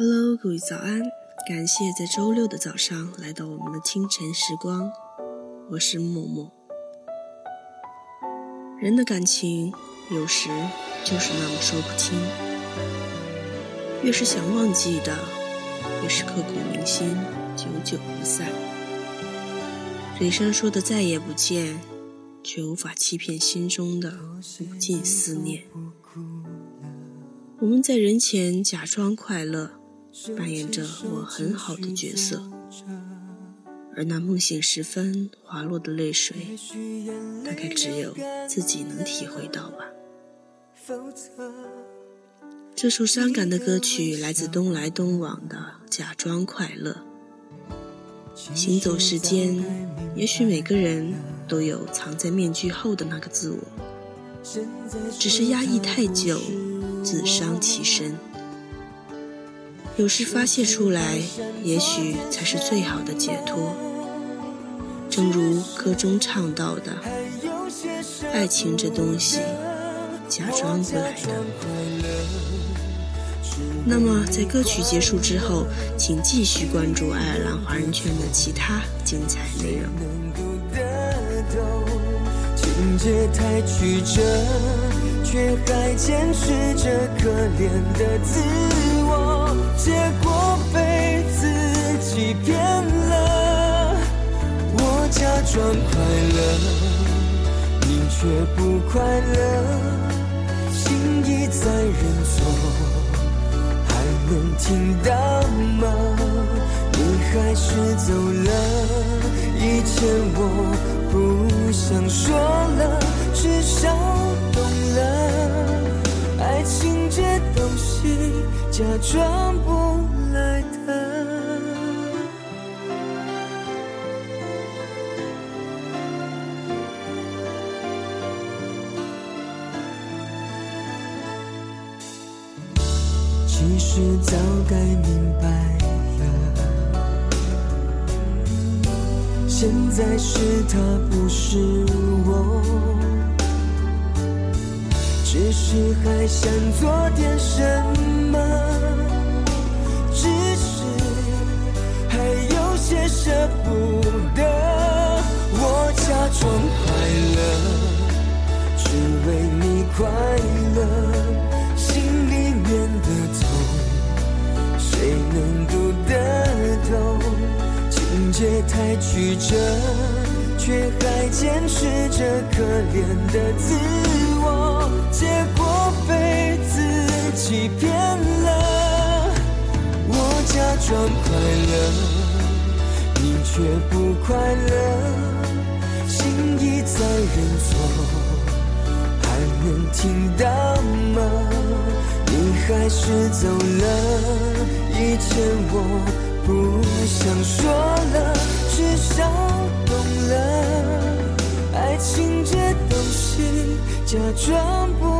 Hello，各位早安！感谢在周六的早上来到我们的清晨时光，我是默默。人的感情有时就是那么说不清，越是想忘记的，越是刻骨铭心，久久不散。嘴上说的再也不见，却无法欺骗心中的无尽思念。我们在人前假装快乐。扮演着我很好的角色，而那梦醒时分滑落的泪水，大概只有自己能体会到吧。这首伤感的歌曲来自东来东往的《假装快乐》。行走世间，也许每个人都有藏在面具后的那个自我，只是压抑太久，自伤其身。有时发泄出来，也许才是最好的解脱。正如歌中唱到的：“爱情这东西，假装不来的。”那么，在歌曲结束之后，请继续关注爱尔兰华人圈的其他精彩内容。情节太曲折，却还坚持着可怜的自，却不快乐，心已在认错，还能听到吗？你还是走了，以前我。不想说了，至少懂了，爱情这东西假装不其实早该明白了。现在是他，不是我，只是还想做点什么，太曲折，却还坚持着可怜的自我，结果被自己骗了。我假装快乐，你却不快乐，心已在认错，还能听到吗？你还是走了，以前我。不想说，懂了，爱情这东西假装不。